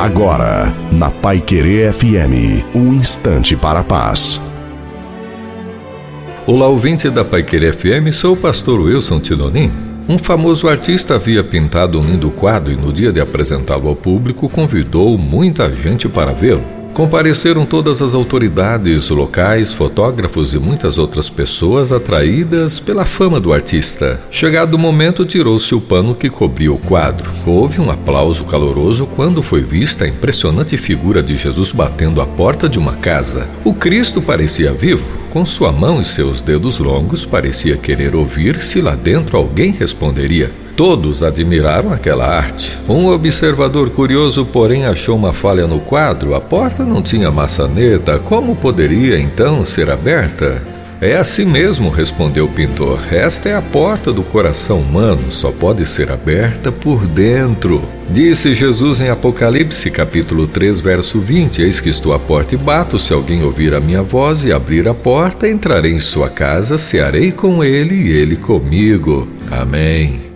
Agora, na Pai Querer FM, um instante para a paz. Olá, ouvinte da Pai Querer FM, sou o pastor Wilson Tinonim. Um famoso artista havia pintado um lindo quadro e no dia de apresentá-lo ao público convidou muita gente para vê-lo. Compareceram todas as autoridades locais, fotógrafos e muitas outras pessoas atraídas pela fama do artista. Chegado o momento, tirou-se o pano que cobria o quadro. Houve um aplauso caloroso quando foi vista a impressionante figura de Jesus batendo a porta de uma casa. O Cristo parecia vivo. Com sua mão e seus dedos longos, parecia querer ouvir se lá dentro alguém responderia. Todos admiraram aquela arte. Um observador curioso, porém, achou uma falha no quadro. A porta não tinha maçaneta. Como poderia então ser aberta? É assim mesmo, respondeu o pintor. Esta é a porta do coração humano, só pode ser aberta por dentro. Disse Jesus em Apocalipse, capítulo 3, verso 20: Eis que estou à porta e bato. Se alguém ouvir a minha voz e abrir a porta, entrarei em sua casa, cearei com ele e ele comigo. Amém.